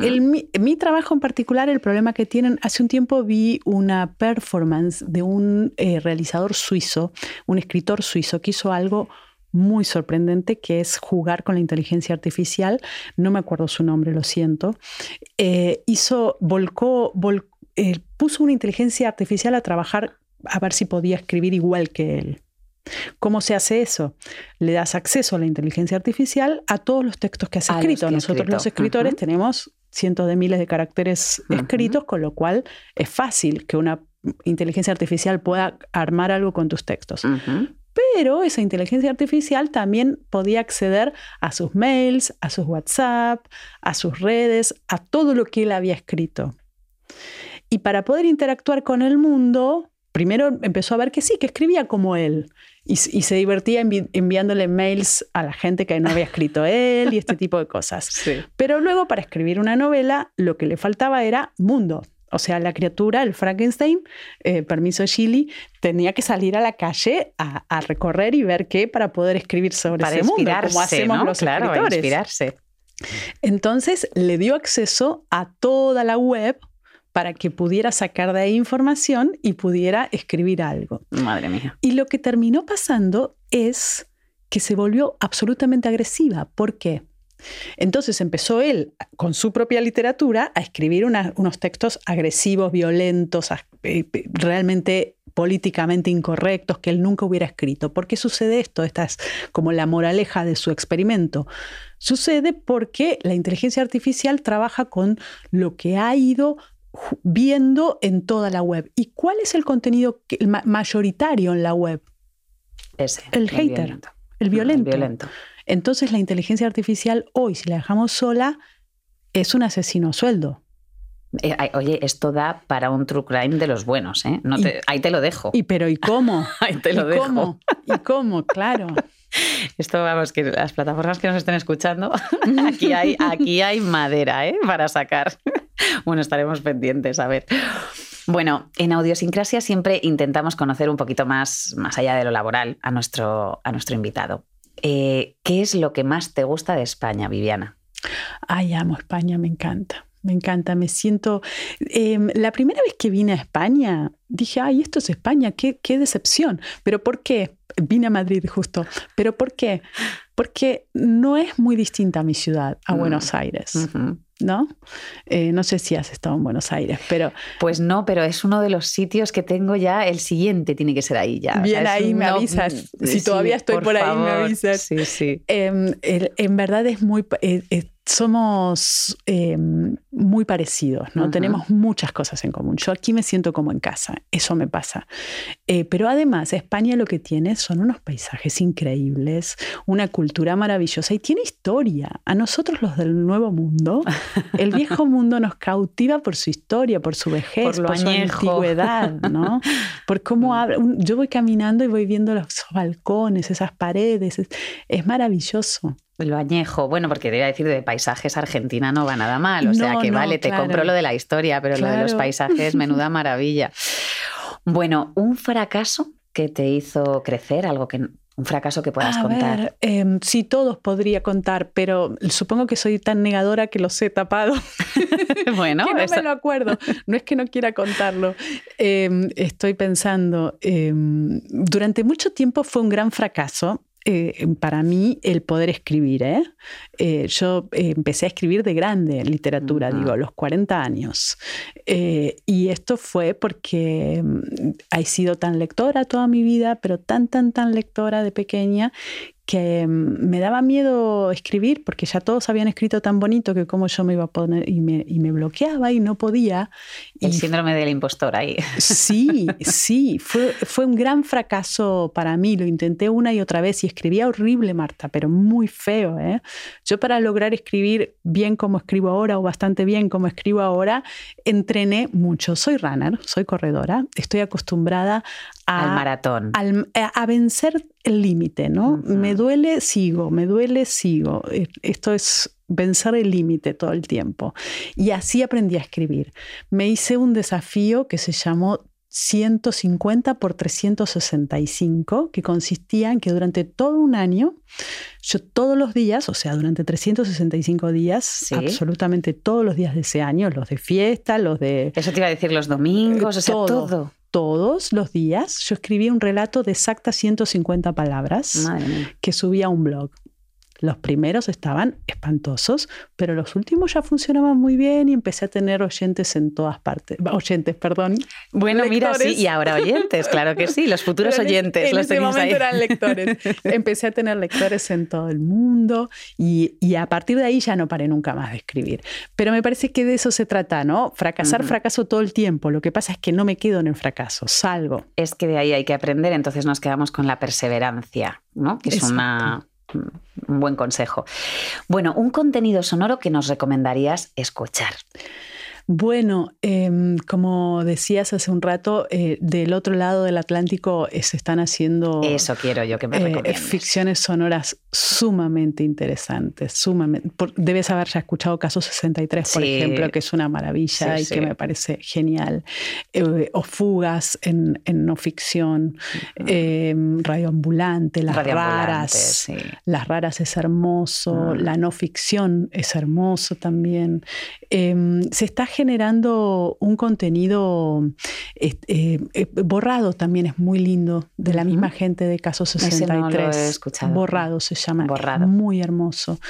El- mi, mi trabajo en particular, el problema que tienen, hace un tiempo vi una performance de un eh, realizador suizo, un escritor suizo, que hizo algo muy sorprendente, que es jugar con la inteligencia artificial. No me acuerdo su nombre, lo siento. Eh, hizo, volcó, vol- eh, puso una inteligencia artificial a trabajar a ver si podía escribir igual que él. ¿Cómo se hace eso? Le das acceso a la inteligencia artificial a todos los textos que has A los escrito. que Nosotros escrito. los escritores tenemos cientos de miles de caracteres escritos, con lo cual es fácil que una inteligencia artificial pueda armar algo con tus textos. Pero esa inteligencia artificial también podía acceder a sus mails, a sus WhatsApp, a sus redes, a todo lo que él había escrito. Y para poder interactuar con el mundo, primero empezó a ver que sí, que escribía como él. Y, se divertía envi- enviándole mails a la gente que no había escrito él y este tipo de cosas. Pero luego para escribir una novela lo que le faltaba era mundo. O sea, la criatura, el Frankenstein, eh, permiso Chili, tenía que salir a la calle a, a recorrer y ver qué para poder escribir sobre Para ese mundo, como hacemos ¿no? los claro, para escritores. inspirarse. Entonces le dio acceso a toda la web para que pudiera sacar de ahí información y pudiera escribir algo. Madre mía. Y lo que terminó pasando es que se volvió absolutamente agresiva. ¿Por qué? Entonces empezó él, con su propia literatura, a escribir una- unos textos agresivos, violentos, eh, realmente políticamente incorrectos que él nunca hubiera escrito. ¿Por qué sucede esto? Esta es como la moraleja de su experimento. Sucede porque la inteligencia artificial trabaja con lo que ha ido viendo en toda la web. ¿Y cuál es el contenido que- el ma- mayoritario en la web? Ese. El hater, violento. El violento. violento. Entonces la inteligencia artificial hoy, si la dejamos sola, es un asesino a sueldo. Eh, oye, esto da para un true crime de los buenos, ¿eh? No te- ahí te lo dejo. Y pero ¿y cómo? ahí te lo ¿Y dejo. cómo? ¿Y cómo? Claro. Esto, vamos, que las plataformas que nos estén escuchando, aquí hay, aquí hay madera, ¿eh? Para sacar. Bueno, estaremos pendientes, a ver. Bueno, en Audiosincrasia siempre intentamos conocer un poquito más, más allá de lo laboral, a nuestro, a nuestro invitado. Eh, ¿Qué es lo que más te gusta de España, Viviana? Ay, amo España, me encanta. Me encanta, me siento... eh, la primera vez que vine a España, dije, ay, esto es España, qué, qué decepción. ¿Pero por qué? Vine a Madrid justo. ¿Pero por qué? Porque no es muy distinta mi ciudad, a Mm. Buenos Aires. ¿No? Eh, no sé si has estado en Buenos Aires, pero Pues no, pero es uno de los sitios que tengo ya, el siguiente tiene que ser ahí ya. O sea, Bien ahí, me no- avisas. Si Sí, todavía estoy por ahí, me avisas. Sí, sí. Em, el- en verdad es muy, eh, eh, somos em, muy parecidos, ¿no? Tenemos muchas cosas en común. Yo aquí me siento como en casa, eso me pasa. Eh, pero además, España lo que tiene son unos paisajes increíbles, una cultura maravillosa y tiene historia. A nosotros los del Nuevo Mundo, el viejo mundo nos cautiva por su historia, por su vejez, Por su antigüedad, ¿no? Por cómo habla. un- Yo voy caminando y voy viendo los balcones, esas paredes. Es, es maravilloso. Lo añejo. Bueno, porque te iba a decir de paisajes Argentina no va nada mal. O sea que no, vale, te compro lo de la historia, pero lo de los paisajes, menuda maravilla. Bueno, un fracaso que te hizo crecer, algo que Un fracaso que puedas A contar. ver, em, sí, todos podría contar, pero supongo que soy tan negadora que los he tapado. bueno, que no eso- me lo acuerdo. No es que no quiera contarlo. Em, estoy pensando, em, durante mucho tiempo fue un gran fracaso. Eh, para mí el poder escribir. ¿eh? Eh, yo empecé a escribir de grande literatura, digo, a los 40 años. Y esto fue porque mm, he sido tan lectora toda mi vida, pero tan, tan, tan lectora de pequeña que mm, me daba miedo escribir porque ya todos habían escrito tan bonito que cómo yo me iba a poner y me, y me bloqueaba y no podía. el Y síndrome del impostor ahí. Sí, sí, fue, fue un gran fracaso para mí. Lo intenté una y otra vez y escribía horrible, Marta, pero muy feo. ¿eh? Yo para lograr escribir bien como escribo ahora o bastante bien como escribo ahora, entrené mucho. Soy runner, soy corredora, estoy acostumbrada a, Al maratón. al- a- vencer el límite, ¿no? Me duele, sigo, me duele, sigo. Eh, Esto es vencer el límite todo el tiempo. Y así aprendí a escribir. Me hice un desafío que se llamó 150 por 365, que consistía en que durante todo un año, yo todos los días, o sea, durante 365 días, Sí. absolutamente todos los días de ese año, los de fiesta, los de Eso te iba a decir los domingos, o sea, todo. todo. Todos los días, yo escribía un relato de exactas 150 palabras Madre mía. que subía a un blog. Los primeros estaban espantosos, pero los últimos ya funcionaban muy bien y empecé a tener oyentes en todas partes. Oyentes, perdón. Bueno, mira, sí, Lectores. y ahora oyentes, claro que sí, los futuros en ese- oyentes En los ese momento ahí. eran lectores. Empecé a tener lectores en todo el mundo y, y a partir de ahí ya no paré nunca más de escribir. Pero me parece que de eso se trata, ¿no? Fracasar, Ujú. fracaso todo el tiempo. Lo que pasa es que no me quedo en el fracaso, salgo. Es que de ahí hay que aprender, entonces nos quedamos con la perseverancia, ¿no? Que es Exacto. una, un buen consejo. Bueno, un contenido sonoro que nos recomendarías escuchar. Bueno, em, como decías hace un rato, eh, del otro lado del Atlántico eh, se están haciendo Eso quiero yo que me eh, ficciones sonoras sumamente interesantes. Sumamente, por- debes haber ya escuchado Caso 63, por ejemplo, que es una maravilla Sí, y sí. que me parece genial. O Fugas en, en no ficción, em, Radioambulante, Las Radioambulante, Raras. Las raras es hermoso, Mm. la no ficción es hermoso también. Em, se está generando un contenido eh, eh, borrado también es muy lindo, de la misma gente de Caso Ese 63. no lo he escuchado. Borrado se llama. Borrado. Muy hermoso.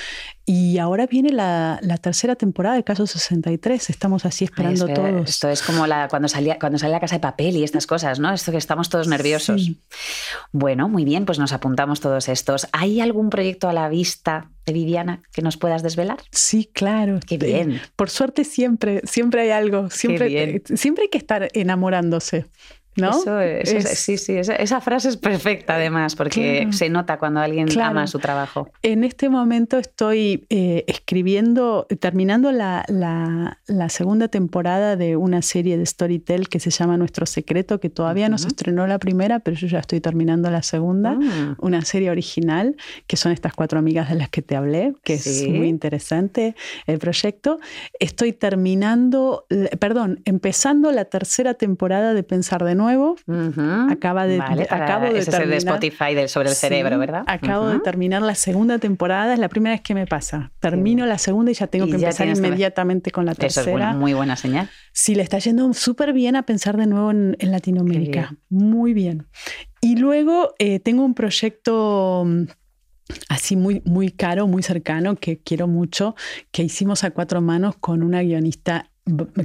Y ahora viene la, la tercera temporada de Caso 63. Estamos así Ay, esperando espera, todos. Esto es como la, cuando, salía, cuando salía la casa de papel y estas cosas, ¿no? Esto que estamos todos nerviosos. Sí. Bueno, muy bien, pues nos apuntamos todos estos. ¿Hay algún proyecto a la vista de Viviana que nos puedas desvelar? Sí, claro. Qué Eh, bien. Por suerte siempre, siempre hay algo. Siempre, bien. eh, siempre hay que estar enamorándose. ¿No? Eso es- Es- sí, sí, esa, esa frase es perfecta además, porque Claro. se nota cuando alguien Claro. ama su trabajo. En este momento estoy eh, escribiendo, terminando la, la- la segunda temporada de una serie de Storytel que se llama Nuestro Secreto, que todavía no se estrenó la primera, pero yo ya estoy terminando la segunda. Mm. Una serie original, que son estas cuatro amigas de las que te hablé, que Sí. es muy interesante el proyecto. Estoy terminando, eh, perdón, empezando la tercera temporada de Pensar de nuevo. Ujú. Acaba de- Vale, de- para acabo de ser de terminar. Spotify del sobre el Sí, cerebro, ¿verdad? Acabo de Ujú. terminar la segunda temporada, es la primera vez que me pasa. Termino la segunda y ya tengo Y que ya empezar tienes que- inmediatamente con la Eso es tercera. muy buena señal. Sí, le está yendo súper bien a pensar de nuevo en, en Latinoamérica. Qué Muy bien. Y luego eh, tengo un proyecto mm, así muy, muy caro, muy cercano, que quiero mucho, que hicimos a cuatro manos con una guionista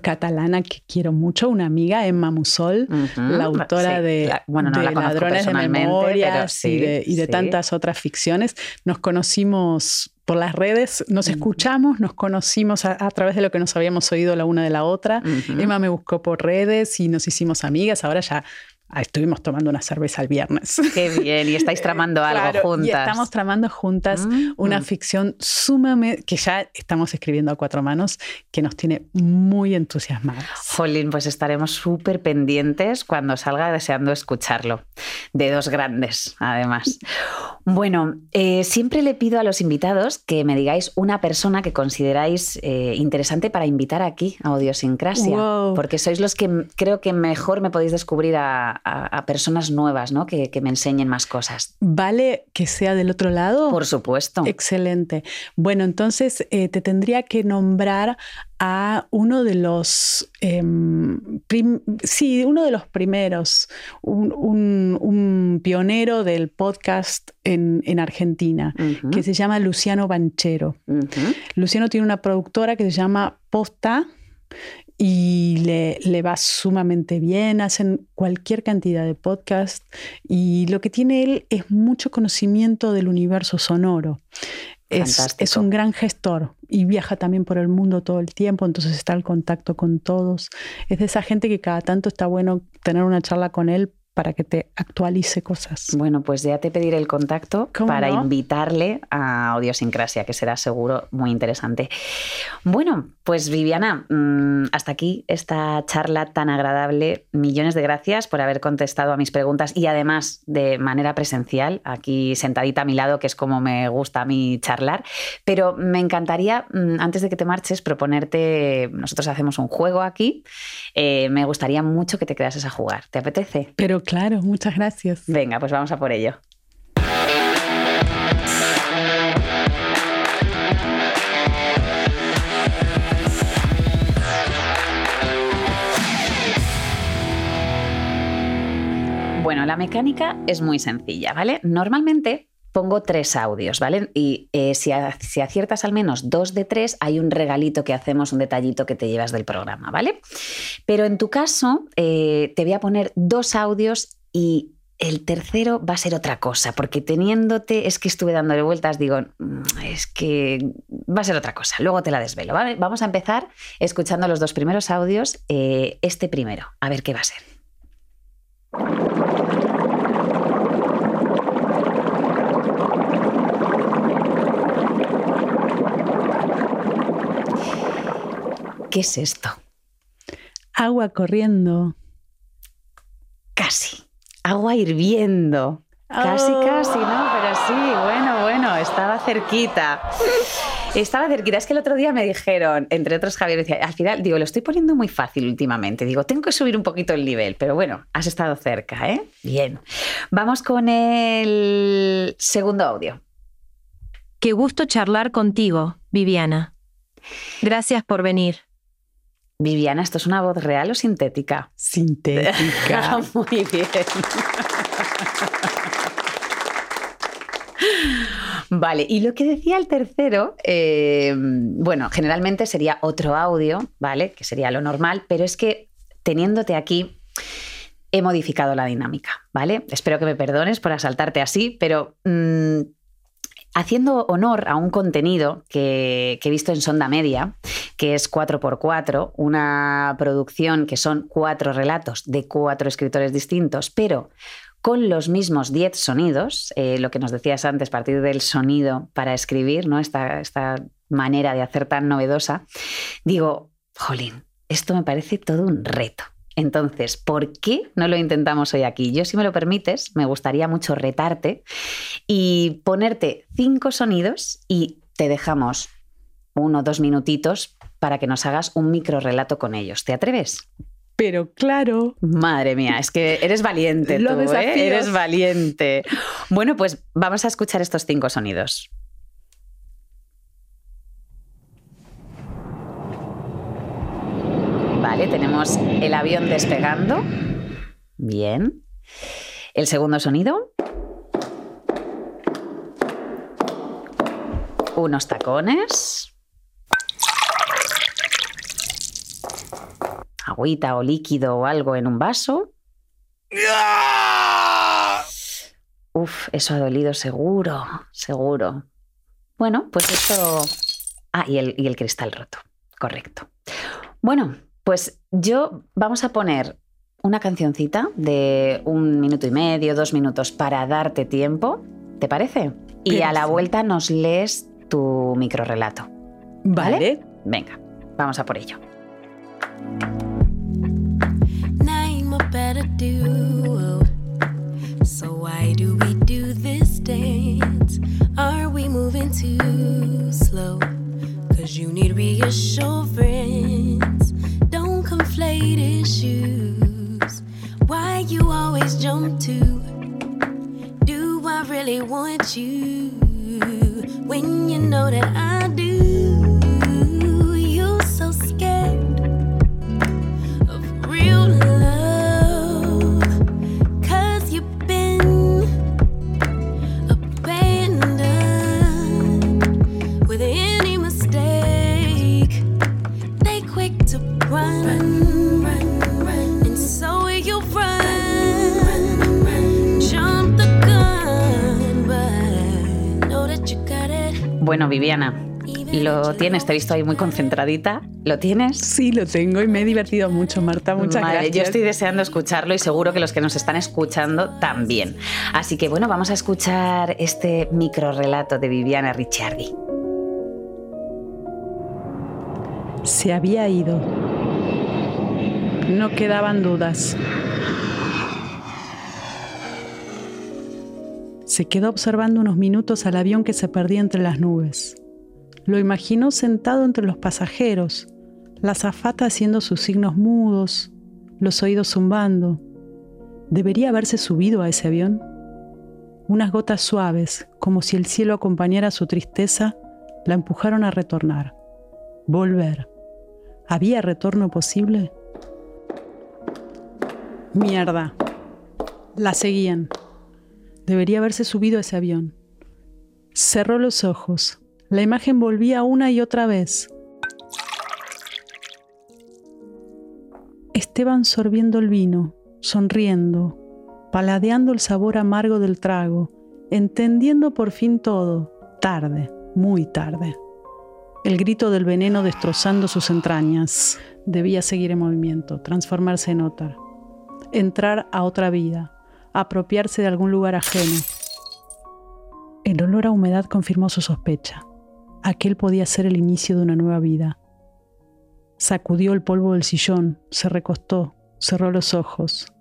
catalana que quiero mucho, una amiga, Emma Musol, la autora Sí, de, la- bueno, no de la conozco Ladrones de Memorias sí, y de, y de sí. tantas otras ficciones. Nos conocimos por las redes, nos escuchamos, nos conocimos a, a través de lo que nos habíamos oído la una de la otra. Emma me buscó por redes y nos hicimos amigas. Ahora ya estuvimos tomando una cerveza el viernes. Qué bien, y estáis tramando algo Claro, juntas. Y estamos tramando juntas Mm, una mm. ficción sumamente, que ya estamos escribiendo a cuatro manos, que nos tiene muy entusiasmadas. Jolín, pues estaremos súper pendientes cuando salga deseando escucharlo. De dos grandes, además. Bueno, eh, siempre le pido a los invitados que me digáis una persona que consideráis eh, interesante para invitar aquí a Odiosincrasia. Wow. Porque sois los que creo que mejor me podéis descubrir a, a, personas nuevas, ¿no? Que, me enseñen más cosas. ¿Vale que sea del otro lado? Por supuesto. Excelente. Bueno, entonces eh, te tendría que nombrar a uno de los, em, sí, uno de los primeros, un, pionero del podcast en, Argentina, que se llama Luciano Banchero. Luciano tiene una productora que se llama Posta y le, va sumamente bien, hacen cualquier cantidad de podcast y lo que tiene él es mucho conocimiento del universo sonoro. Es, es, un gran gestor y viaja también por el mundo todo el tiempo, entonces está al contacto con todos. Es de esa gente que cada tanto está bueno tener una charla con él para que te actualice cosas. Bueno, pues ya te pediré el contacto para invitarle a Audiosincrasia, que será seguro muy interesante. Bueno, pues Viviana, mm, hasta aquí esta charla tan agradable. Millones de gracias por haber contestado a mis preguntas y además de manera presencial, aquí sentadita a mi lado, que es como me gusta a mí charlar. Pero me encantaría, mm, antes de que te marches, proponerte, nosotros hacemos un juego aquí, eh, me gustaría mucho que te quedases a jugar. ¿Te apetece? Pero claro, muchas gracias. Venga, pues vamos a por ello. La mecánica es muy sencilla, ¿vale? Normalmente pongo tres audios, ¿vale? Y eh, si, aciertas al menos dos de tres, hay un regalito que hacemos, un detallito que te llevas del programa, ¿vale? Pero en tu caso, eh, te voy a poner dos audios y el tercero va a ser otra cosa, porque teniéndote, es que estuve dándole vueltas, digo, mm, es que va a ser otra cosa, luego te la desvelo, ¿vale? Vamos a empezar escuchando los dos primeros audios, eh, este primero, a ver qué va a ser. ¿Qué es esto? Agua corriendo. Casi. Agua hirviendo. Casi, oh. casi, ¿no? Pero sí, bueno, bueno, estaba cerquita. Estaba cerquita. Es que el otro día me dijeron, entre otros Javier, decía, al final, digo, lo estoy poniendo muy fácil últimamente. Digo, tengo que subir un poquito el nivel, pero bueno, has estado cerca, ¿eh? Bien. Vamos con el segundo audio. Qué gusto charlar contigo, Viviana. Gracias por venir. Viviana, ¿esto es una voz real o sintética? Sintética. Muy bien. Vale, y lo que decía el tercero, eh, bueno, generalmente sería otro audio, ¿vale? Que sería lo normal, pero es que teniéndote aquí, he modificado la dinámica, ¿vale? Espero que me perdones por asaltarte así, pero mm, haciendo honor a un contenido que, he visto en Sonda Media, que es 4x4, una producción que son cuatro relatos de cuatro escritores distintos, pero con los mismos 10 sonidos, eh, lo que nos decías antes, partir del sonido para escribir, ¿no? esta, esta manera de hacer tan novedosa, digo, jolín, esto me parece todo un reto. Entonces, ¿por qué no lo intentamos hoy aquí? Yo, si me lo permites, me gustaría mucho retarte y ponerte cinco sonidos y te dejamos uno o dos minutitos para que nos hagas un micro relato con ellos. ¿Te atreves? Pero claro. Madre mía, es que eres valiente tú, ¿eh? Eres valiente. Bueno, pues vamos a escuchar estos cinco sonidos. Vale, tenemos el avión despegando. Bien. El segundo sonido. Unos tacones. Agüita o líquido o algo en un vaso. Uf, eso ha dolido seguro, seguro. Bueno, pues esto... Ah, y el, y el cristal roto. Correcto. Bueno, pues yo vamos a poner una cancioncita de un minuto y medio, dos minutos para darte tiempo, ¿te parece? Y a la vuelta nos lees tu microrelato. ¿Vale? ¿Vale? Venga, vamos a por ello. So why do we do this dance? Are we moving too slow? Cause you need reassurance. Conflate issues why you always jump to. Do I really want you when you know that I do? Bueno, Viviana, lo tienes, te he visto ahí muy concentradita. ¿Lo tienes? Sí, lo tengo y me he divertido mucho, Marta. Muchas Vale, gracias. Yo estoy deseando escucharlo y seguro que los que nos están escuchando también. Así que bueno, vamos a escuchar este micro relato de Viviana Ricciardi. Se había ido. No quedaban dudas. Se quedó observando unos minutos al avión que se perdía entre las nubes. Lo imaginó sentado entre los pasajeros, la azafata haciendo sus signos mudos, los oídos zumbando. ¿Debería haberse subido a ese avión? Unas gotas suaves, como si el cielo acompañara su tristeza, la empujaron a retornar. Volver. ¿Había retorno posible? Mierda. La seguían. Debería haberse subido a ese avión. Cerró los ojos. La imagen volvía una y otra vez. Esteban sorbiendo el vino, sonriendo, paladeando el sabor amargo del trago, entendiendo por fin todo, tarde, muy tarde. El grito del veneno destrozando sus entrañas. Debía seguir en movimiento, transformarse en otra, entrar a otra vida, apropiarse de algún lugar ajeno. El olor a humedad confirmó su sospecha. Aquel podía ser el inicio de una nueva vida. Sacudió el polvo del sillón, se recostó, cerró los ojos.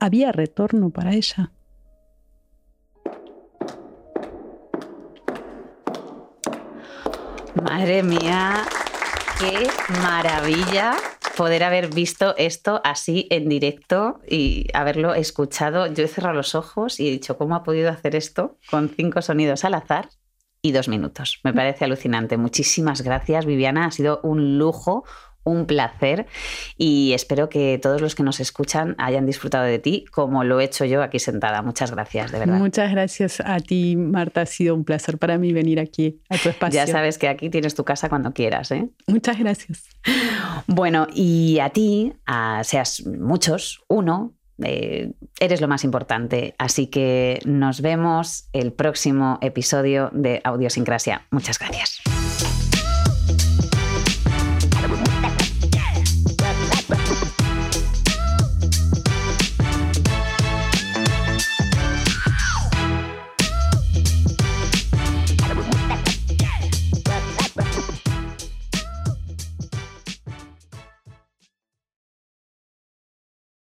¿Había retorno para ella? Madre mía, qué maravilla poder haber visto esto así en directo y haberlo escuchado. Yo he cerrado los ojos y he dicho, ¿cómo ha podido hacer esto con cinco sonidos al azar? Y dos minutos. Me parece alucinante. Muchísimas gracias, Viviana. Ha sido un lujo, un placer y espero que todos los que nos escuchan hayan disfrutado de ti como lo he hecho yo aquí sentada. Muchas gracias, de verdad. Muchas gracias a ti, Marta. Ha sido un placer para mí venir aquí a tu espacio. Ya sabes que aquí tienes tu casa cuando quieras. ¿eh? Muchas gracias. Bueno, y a ti, a, seas muchos, uno, eh, eres lo más importante. Así que nos vemos el próximo episodio de Audiosincrasia. Muchas gracias.